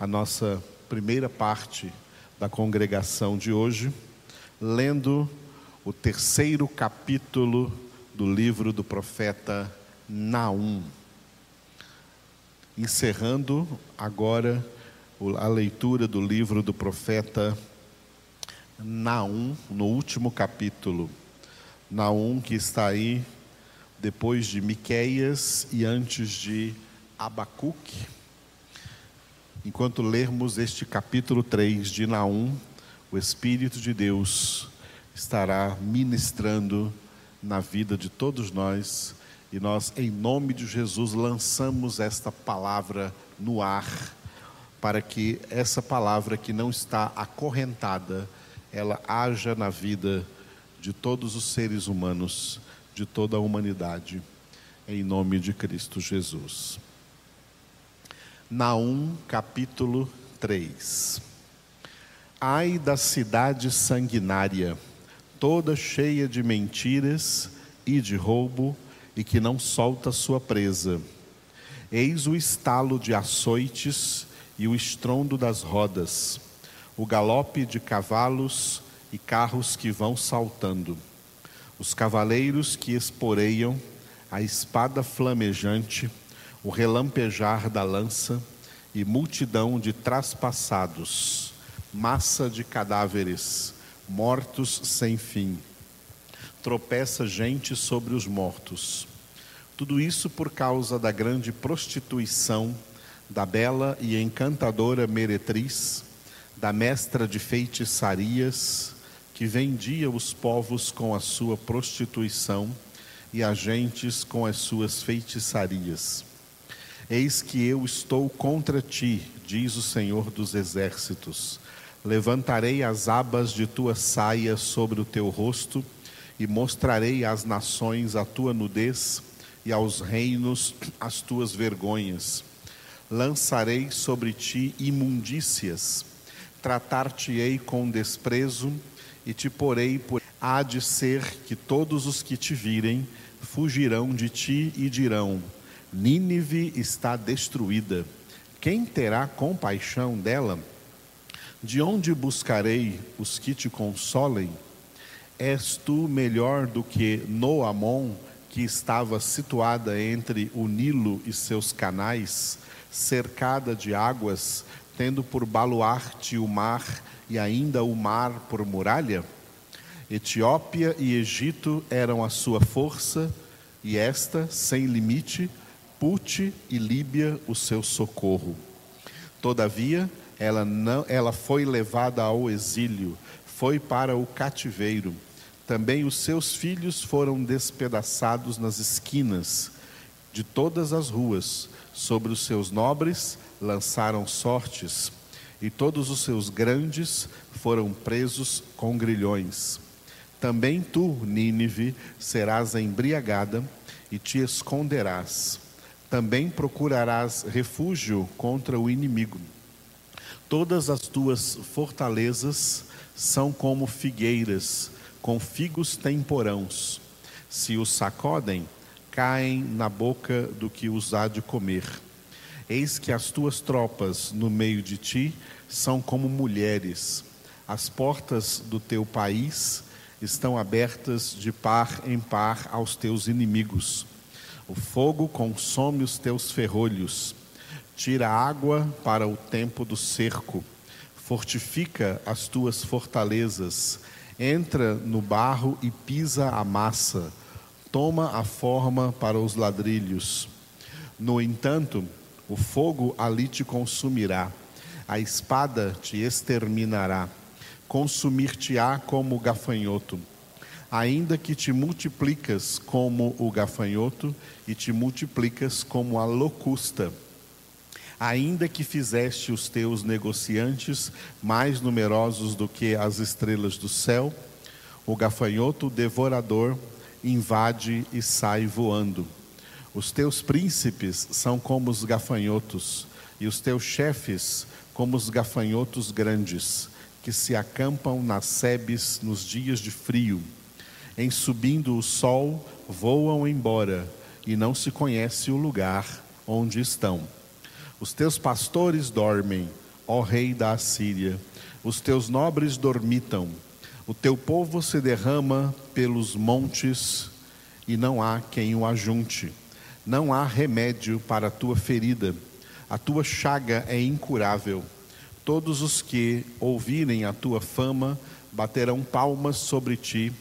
a nossa primeira parte da congregação de hoje, lendo o terceiro capítulo do livro do profeta Naum. Encerrando agora a leitura do livro do profeta Naum, no último capítulo. Naum que está aí depois de Miqueias e antes de Abacuque. Enquanto lermos este capítulo 3 de Naum, o Espírito de Deus estará ministrando na vida de todos nós e nós, em nome de Jesus, lançamos esta palavra no ar, para que essa palavra que não está acorrentada, ela haja na vida de todos os seres humanos, de toda a humanidade, em nome de Cristo Jesus. Naum, capítulo 3. Ai da cidade sanguinária, toda cheia de mentiras e de roubo, e que não solta sua presa. Eis o estalo de açoites e o estrondo das rodas, o galope de cavalos e carros que vão saltando, os cavaleiros que esporeiam, a espada flamejante, o relampejar da lança e multidão de traspassados, massa de cadáveres, mortos sem fim tropeça gente sobre os mortos. Tudo isso por causa da grande prostituição da bela e encantadora meretriz, da mestra de feitiçarias, que vendia os povos com a sua prostituição e as gentes com as suas feitiçarias. Eis que eu estou contra ti, diz o Senhor dos Exércitos. Levantarei as abas de tua saia sobre o teu rosto e mostrarei às nações a tua nudez e aos reinos as tuas vergonhas. Lançarei sobre ti imundícias, tratar-te-ei com desprezo e te porei por. Há de ser que todos os que te virem fugirão de ti e dirão: Nínive está destruída. Quem terá compaixão dela? De onde buscarei os que te consolem? És tu melhor do que Noamon, que estava situada entre o Nilo e seus canais, cercada de águas, tendo por baluarte o mar e ainda o mar por muralha? Etiópia e Egito eram a sua força, e esta, sem limite, Pute e Líbia o seu socorro. Todavia, ela, não, ela foi levada ao exílio, foi para o cativeiro também os seus filhos foram despedaçados nas esquinas de todas as ruas. Sobre os seus nobres lançaram sortes, e todos os seus grandes foram presos com grilhões. Também tu, Nínive, serás embriagada e te esconderás. Também procurarás refúgio contra o inimigo. Todas as tuas fortalezas são como figueiras com figos temporãos. Se os sacodem, caem na boca do que os há de comer. Eis que as tuas tropas no meio de ti são como mulheres. As portas do teu país estão abertas de par em par aos teus inimigos. O fogo consome os teus ferrolhos, tira água para o tempo do cerco, fortifica as tuas fortalezas. Entra no barro e pisa a massa, toma a forma para os ladrilhos. No entanto, o fogo ali te consumirá, a espada te exterminará, consumir-te-á como gafanhoto. Ainda que te multiplicas como o gafanhoto e te multiplicas como a locusta ainda que fizeste os teus negociantes mais numerosos do que as estrelas do céu, o gafanhoto devorador invade e sai voando. Os teus príncipes são como os gafanhotos, e os teus chefes como os gafanhotos grandes, que se acampam nas sebes nos dias de frio. Em subindo o sol, voam embora, e não se conhece o lugar onde estão. Os teus pastores dormem, ó rei da Assíria. Os teus nobres dormitam, o teu povo se derrama pelos montes e não há quem o ajunte. Não há remédio para a tua ferida, a tua chaga é incurável. Todos os que ouvirem a tua fama baterão palmas sobre ti,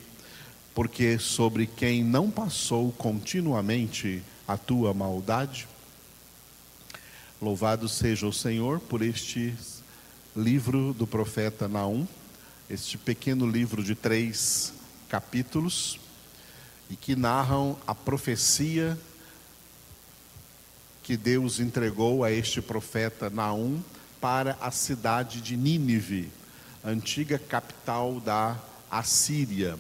porque sobre quem não passou continuamente a tua maldade? Louvado seja o Senhor por este livro do profeta Naum, este pequeno livro de três capítulos, e que narram a profecia que Deus entregou a este profeta Naum para a cidade de Nínive, antiga capital da Assíria,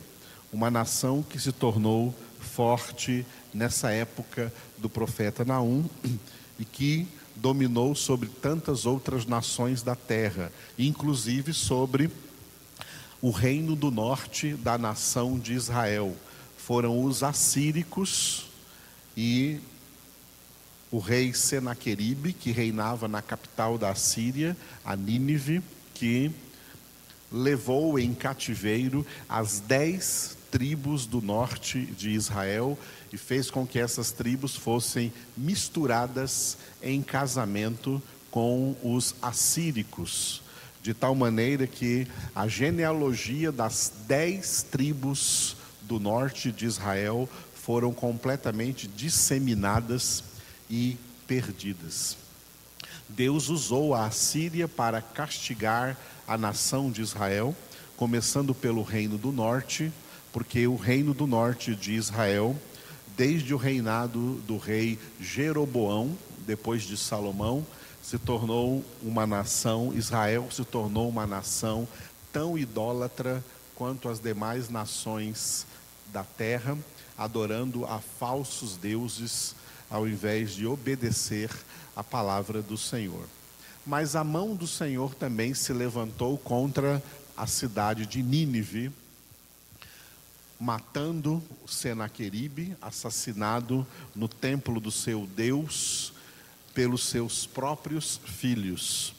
uma nação que se tornou forte nessa época do profeta Naum e que dominou sobre tantas outras nações da terra, inclusive sobre o reino do norte da nação de Israel. Foram os assíricos e o rei Senaqueribe, que reinava na capital da Síria, a Nínive, que levou em cativeiro as dez tribos do norte de Israel e fez com que essas tribos fossem misturadas em casamento com os assíricos, de tal maneira que a genealogia das dez tribos do norte de Israel foram completamente disseminadas e perdidas. Deus usou a Assíria para castigar a nação de Israel, começando pelo reino do norte, porque o reino do norte de Israel, desde o reinado do rei Jeroboão, depois de Salomão, se tornou uma nação, Israel se tornou uma nação tão idólatra quanto as demais nações da terra, adorando a falsos deuses ao invés de obedecer a palavra do Senhor. Mas a mão do Senhor também se levantou contra a cidade de Nínive, matando Senaqueribe, assassinado no templo do seu Deus pelos seus próprios filhos.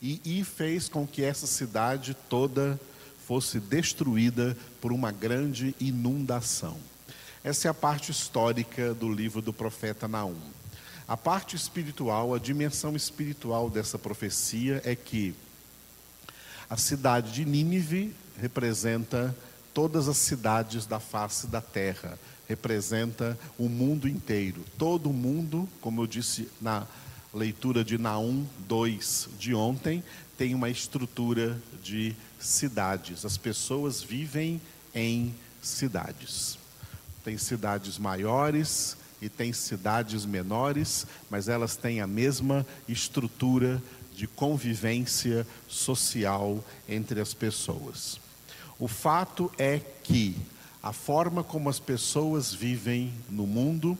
E, e fez com que essa cidade toda fosse destruída por uma grande inundação. Essa é a parte histórica do livro do profeta Naum. A parte espiritual, a dimensão espiritual dessa profecia é que a cidade de Nínive representa todas as cidades da face da terra, representa o mundo inteiro. Todo mundo, como eu disse na leitura de Naum 2 de ontem, tem uma estrutura de cidades. As pessoas vivem em cidades. Tem cidades maiores e tem cidades menores, mas elas têm a mesma estrutura de convivência social entre as pessoas. O fato é que a forma como as pessoas vivem no mundo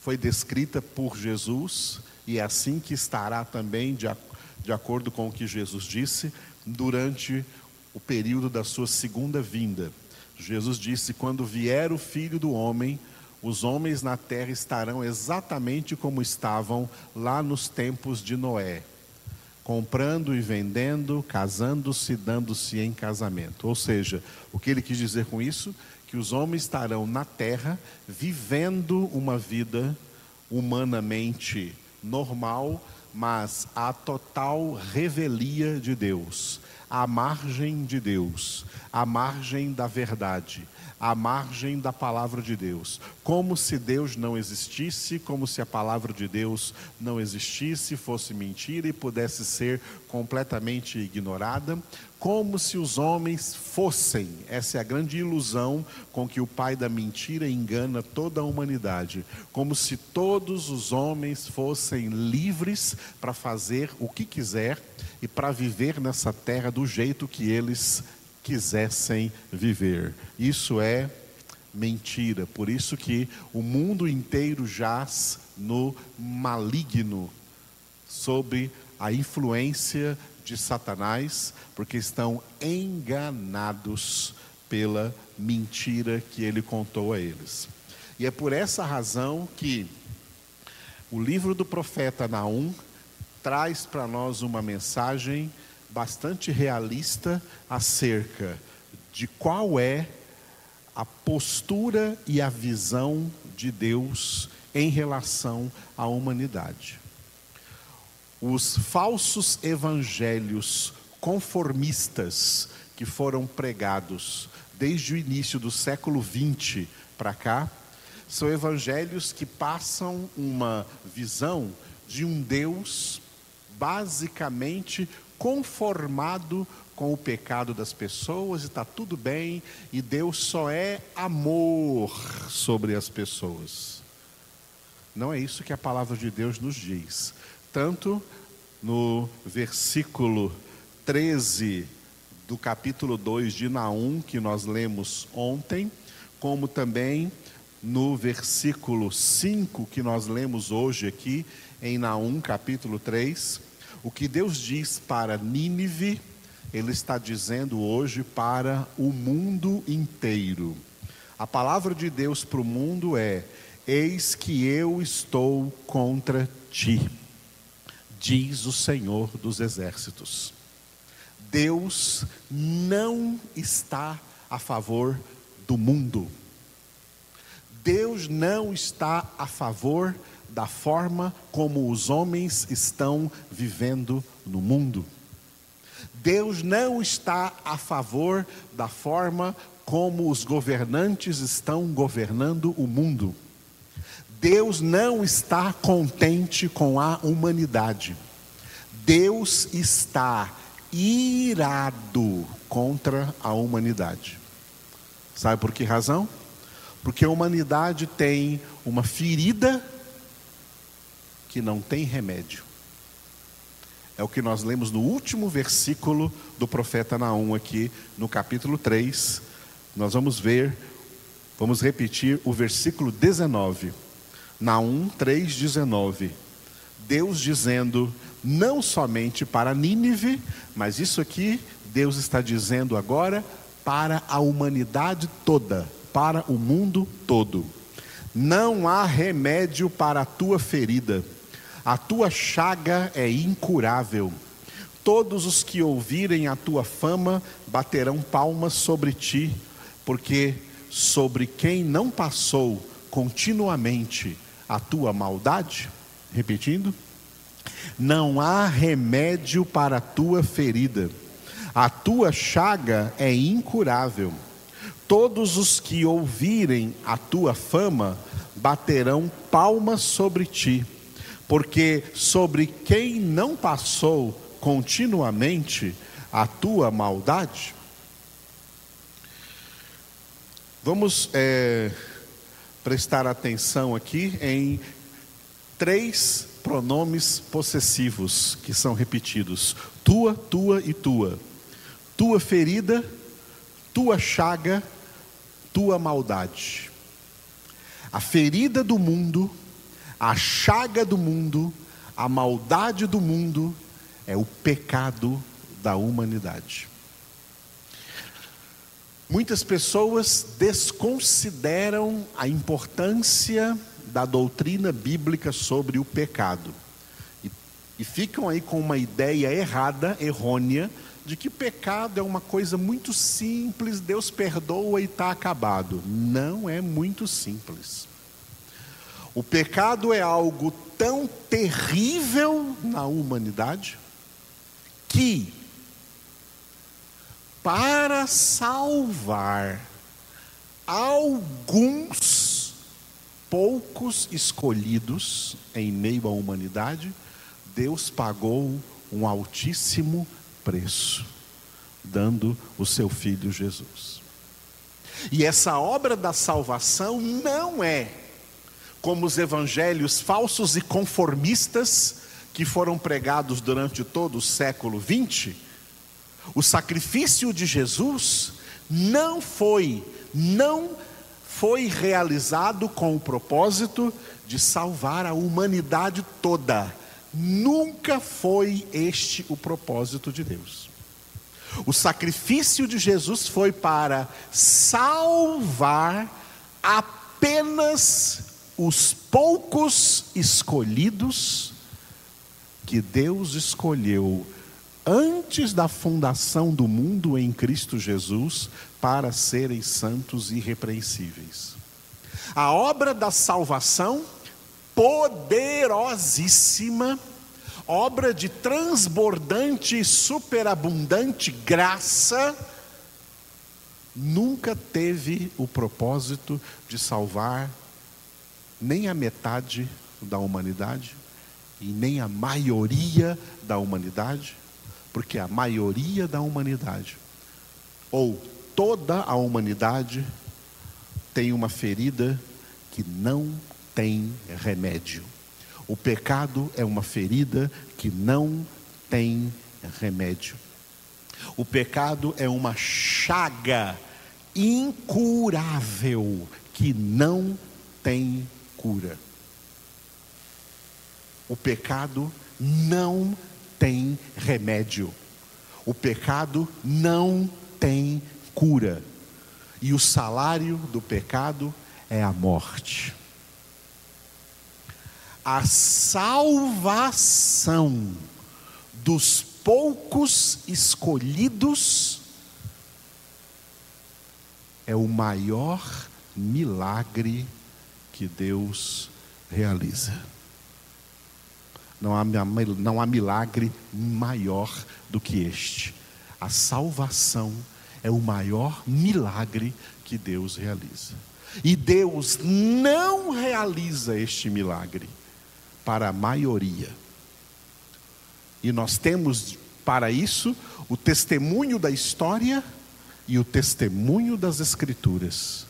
foi descrita por Jesus e é assim que estará também, de, de acordo com o que Jesus disse, durante o período da sua segunda vinda. Jesus disse: Quando vier o filho do homem, os homens na terra estarão exatamente como estavam lá nos tempos de Noé, comprando e vendendo, casando-se, dando-se em casamento. Ou seja, o que ele quis dizer com isso? Que os homens estarão na terra vivendo uma vida humanamente normal, mas a total revelia de Deus à margem de Deus, à margem da verdade, à margem da palavra de Deus. Como se Deus não existisse, como se a palavra de Deus não existisse, fosse mentira e pudesse ser completamente ignorada, como se os homens fossem. Essa é a grande ilusão com que o pai da mentira engana toda a humanidade. Como se todos os homens fossem livres para fazer o que quiser e para viver nessa terra do jeito que eles quisessem viver. Isso é mentira. Por isso que o mundo inteiro jaz no maligno sobre a influência de Satanás, porque estão enganados pela mentira que ele contou a eles. E é por essa razão que o livro do profeta Naum traz para nós uma mensagem bastante realista acerca de qual é a postura e a visão de Deus em relação à humanidade. Os falsos evangelhos conformistas que foram pregados desde o início do século XX para cá, são evangelhos que passam uma visão de um Deus basicamente conformado com o pecado das pessoas e está tudo bem, e Deus só é amor sobre as pessoas. Não é isso que a palavra de Deus nos diz. Tanto no versículo 13 do capítulo 2 de Naum, que nós lemos ontem, como também no versículo 5 que nós lemos hoje aqui, em Naum, capítulo 3. O que Deus diz para Nínive, Ele está dizendo hoje para o mundo inteiro. A palavra de Deus para o mundo é: Eis que eu estou contra ti, diz o Senhor dos Exércitos. Deus não está a favor do mundo. Deus não está a favor da forma como os homens estão vivendo no mundo. Deus não está a favor da forma como os governantes estão governando o mundo. Deus não está contente com a humanidade. Deus está irado contra a humanidade. Sabe por que razão? Porque a humanidade tem uma ferida que não tem remédio. É o que nós lemos no último versículo do profeta Naum, aqui no capítulo 3. Nós vamos ver, vamos repetir o versículo 19. Naum 3,19. Deus dizendo: não somente para Nínive, mas isso aqui Deus está dizendo agora para a humanidade toda, para o mundo todo. Não há remédio para a tua ferida, a tua chaga é incurável. Todos os que ouvirem a tua fama baterão palmas sobre ti, porque sobre quem não passou continuamente a tua maldade, repetindo, não há remédio para a tua ferida, a tua chaga é incurável. Todos os que ouvirem a tua fama baterão palmas sobre ti, porque sobre quem não passou continuamente a tua maldade. Vamos é, prestar atenção aqui em três pronomes possessivos que são repetidos: tua, tua e tua. Tua ferida, tua chaga, tua maldade. A ferida do mundo, a chaga do mundo, a maldade do mundo é o pecado da humanidade. Muitas pessoas desconsideram a importância da doutrina bíblica sobre o pecado. E, e ficam aí com uma ideia errada, errônea, de que pecado é uma coisa muito simples, Deus perdoa e está acabado. Não é muito simples. O pecado é algo tão terrível na humanidade que, para salvar alguns poucos escolhidos em meio à humanidade, Deus pagou um altíssimo preço, dando o seu filho Jesus. E essa obra da salvação não é como os evangelhos falsos e conformistas que foram pregados durante todo o século XX. O sacrifício de Jesus não foi, não foi realizado com o propósito de salvar a humanidade toda. Nunca foi este o propósito de Deus. O sacrifício de Jesus foi para salvar apenas os poucos escolhidos que Deus escolheu antes da fundação do mundo em Cristo Jesus para serem santos e irrepreensíveis. A obra da salvação, poderosíssima, obra de transbordante e superabundante graça, nunca teve o propósito de salvar nem a metade da humanidade e nem a maioria da humanidade, porque a maioria da humanidade, ou toda a humanidade, tem uma ferida que não tem remédio. O pecado é uma ferida que não tem remédio. O pecado é uma chaga incurável que não tem cura. O pecado não tem remédio. O pecado não tem cura. E o salário do pecado é a morte. A salvação dos poucos escolhidos é o maior milagre que Deus realiza. Não há, não há milagre maior do que este. A salvação é o maior milagre que Deus realiza. E Deus não realiza este milagre para a maioria. E nós temos para isso o testemunho da história e o testemunho das Escrituras.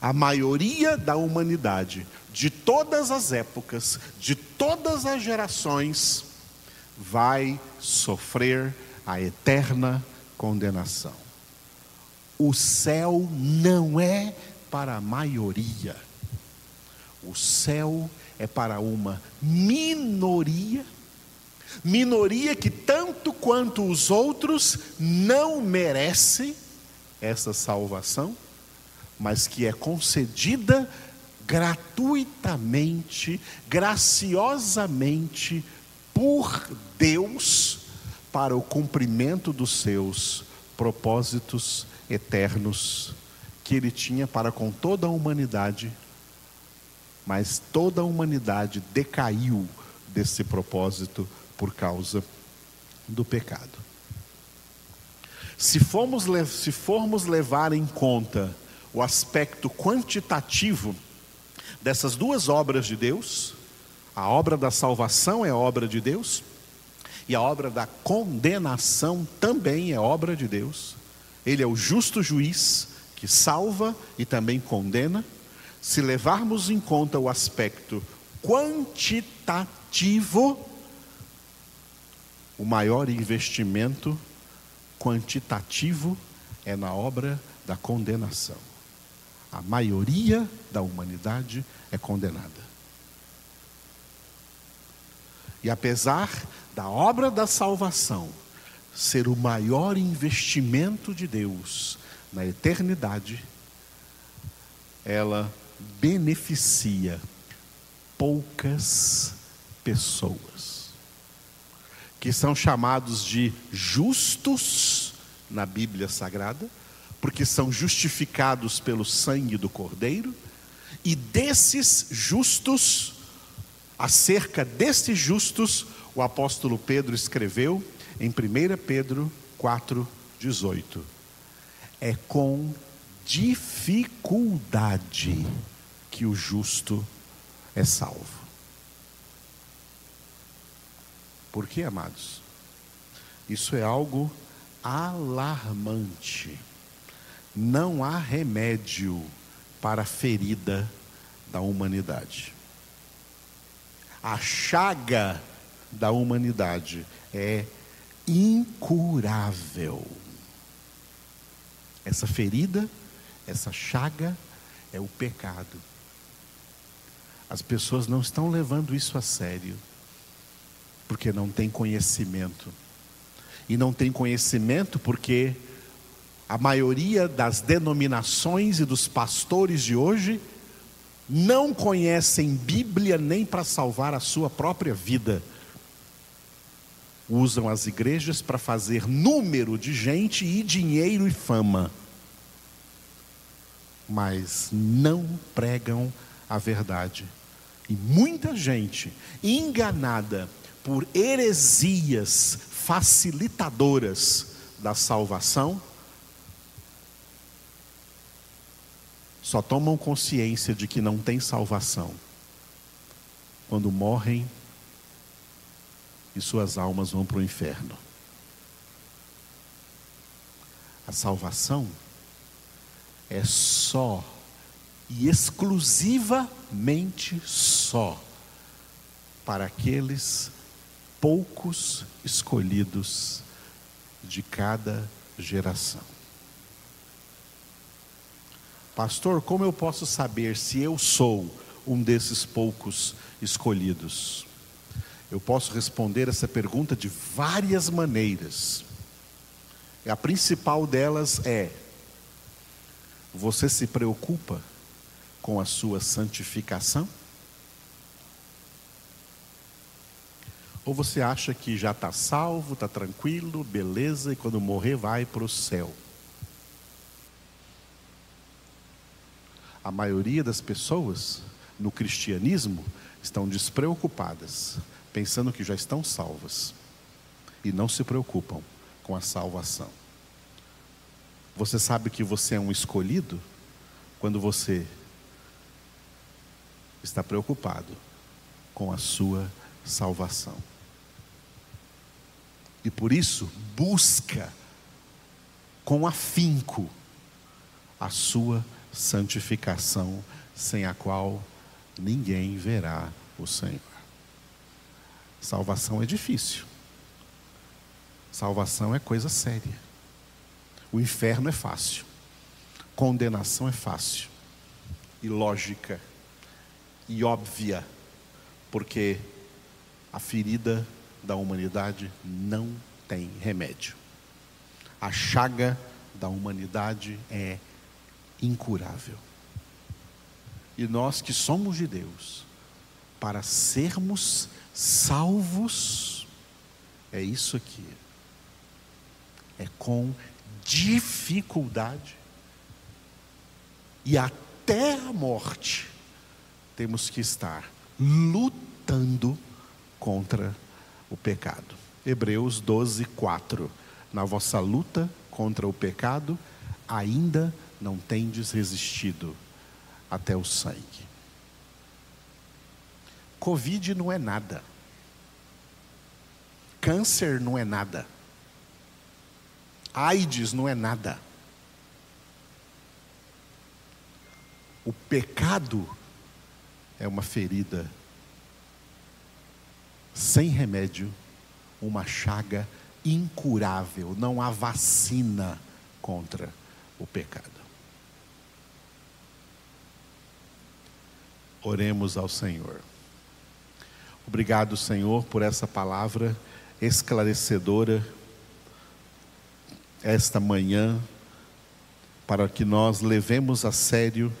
A maioria da humanidade de todas as épocas, de todas as gerações, vai sofrer a eterna condenação. O céu não é para a maioria, o céu é para uma minoria, minoria que, tanto quanto os outros, não merece essa salvação, mas que é concedida gratuitamente, graciosamente por Deus para o cumprimento dos seus propósitos eternos que ele tinha para com toda a humanidade, mas toda a humanidade decaiu desse propósito por causa do pecado. Se formos, se formos levar em conta o aspecto quantitativo dessas duas obras de Deus, a obra da salvação é obra de Deus, e a obra da condenação também é obra de Deus. Ele é o justo juiz que salva e também condena. Se levarmos em conta o aspecto quantitativo, o maior investimento quantitativo é na obra da condenação a maioria da humanidade é condenada. E apesar da obra da salvação ser o maior investimento de Deus na eternidade, ela beneficia poucas pessoas, que são chamados de justos na Bíblia Sagrada, porque são justificados pelo sangue do Cordeiro, e desses justos, acerca destes justos, o apóstolo Pedro escreveu em 1 Pedro 4,18: É com dificuldade que o justo é salvo. Por que, amados? Isso é algo alarmante não há remédio para a ferida da humanidade. A chaga da humanidade é incurável. Essa ferida, essa chaga é o pecado. As pessoas não estão levando isso a sério, porque não têm conhecimento. E não têm conhecimento porque a maioria das denominações e dos pastores de hoje não conhecem Bíblia nem para salvar a sua própria vida. usam as igrejas para fazer número de gente e dinheiro e fama, mas não pregam a verdade. E muita gente enganada por heresias facilitadoras da salvação só tomam consciência de que não tem salvação quando morrem e suas almas vão para o inferno. A salvação é só e exclusivamente só para aqueles poucos escolhidos de cada geração. Pastor, como eu posso saber se eu sou um desses poucos escolhidos? Eu posso responder essa pergunta de várias maneiras. A principal delas é: você se preocupa com a sua santificação? Ou você acha que já está salvo, está tranquilo, beleza, e quando morrer vai para o céu? A maioria das pessoas no cristianismo estão despreocupadas, pensando que já estão salvas, e não se preocupam com a salvação. Você sabe que você é um escolhido quando você está preocupado com a sua salvação e por isso busca com afinco a sua santificação, sem a qual ninguém verá o Senhor. Salvação é difícil. Salvação é coisa séria. O inferno é fácil. Condenação é fácil. E lógica. E óbvia. Porque a ferida da humanidade não tem remédio. A chaga da humanidade é incurável. E nós que somos de Deus, para sermos salvos, é isso aqui. É com dificuldade e até a morte temos que estar lutando contra o pecado. Hebreus 12, 4. Na vossa luta contra o pecado, ainda não tendes resistido até o sangue. Covid não é nada. Câncer não é nada. AIDS não é nada. O pecado é uma ferida sem remédio, uma chaga incurável. Não há vacina contra o pecado. Oremos ao Senhor. Obrigado, Senhor, por essa palavra esclarecedora esta manhã, para que nós levemos a sério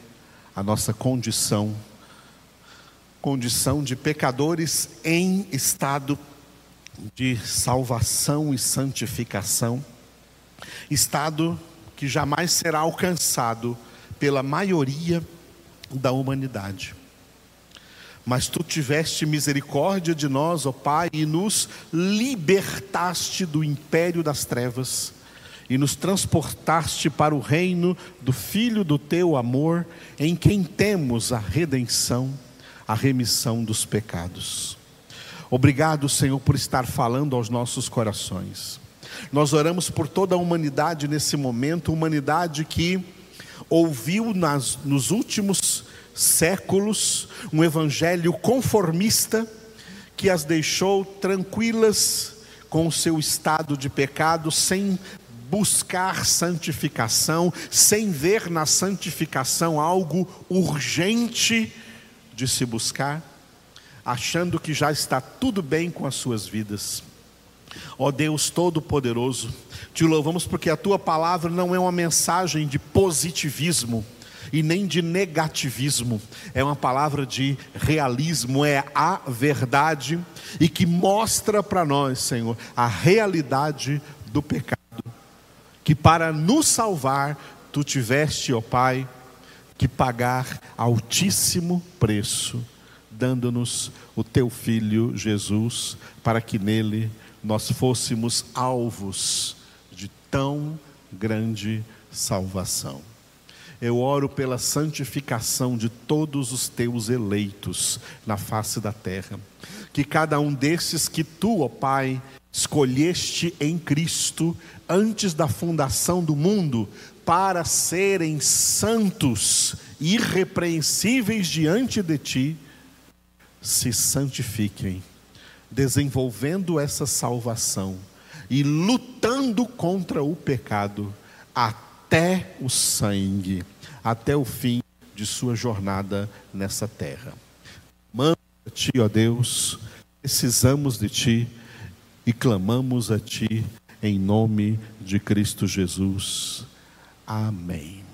a nossa condição condição de pecadores em estado de salvação e santificação, estado que jamais será alcançado pela maioria da humanidade. Mas tu tiveste misericórdia de nós, ó Pai, e nos libertaste do império das trevas e nos transportaste para o reino do Filho do teu amor, em quem temos a redenção a remissão dos pecados. Obrigado, Senhor, por estar falando aos nossos corações. Nós oramos por toda a humanidade nesse momento, humanidade que ouviu nas, nos últimos séculos um evangelho conformista que as deixou tranquilas com o seu estado de pecado, sem buscar santificação, sem ver na santificação algo urgente de se buscar, achando que já está tudo bem com as suas vidas. Ó Deus Todo-Poderoso, te louvamos porque a tua palavra não é uma mensagem de positivismo, e nem de negativismo, é uma palavra de realismo, é a verdade e que mostra para nós, Senhor, a realidade do pecado. Que para nos salvar, tu tiveste, ó Pai, que pagar altíssimo preço, dando-nos o teu filho Jesus, para que nele nós fôssemos alvos de tão grande salvação. Eu oro pela santificação de todos os teus eleitos na face da terra. Que cada um desses que tu, ó Pai, escolheste em Cristo antes da fundação do mundo, para serem santos, irrepreensíveis diante de ti, se santifiquem, desenvolvendo essa salvação e lutando contra o pecado até o sangue, até o fim de sua jornada nessa terra. Manda a ti, ó Deus, precisamos de ti e clamamos a ti em nome de Cristo Jesus. Amém.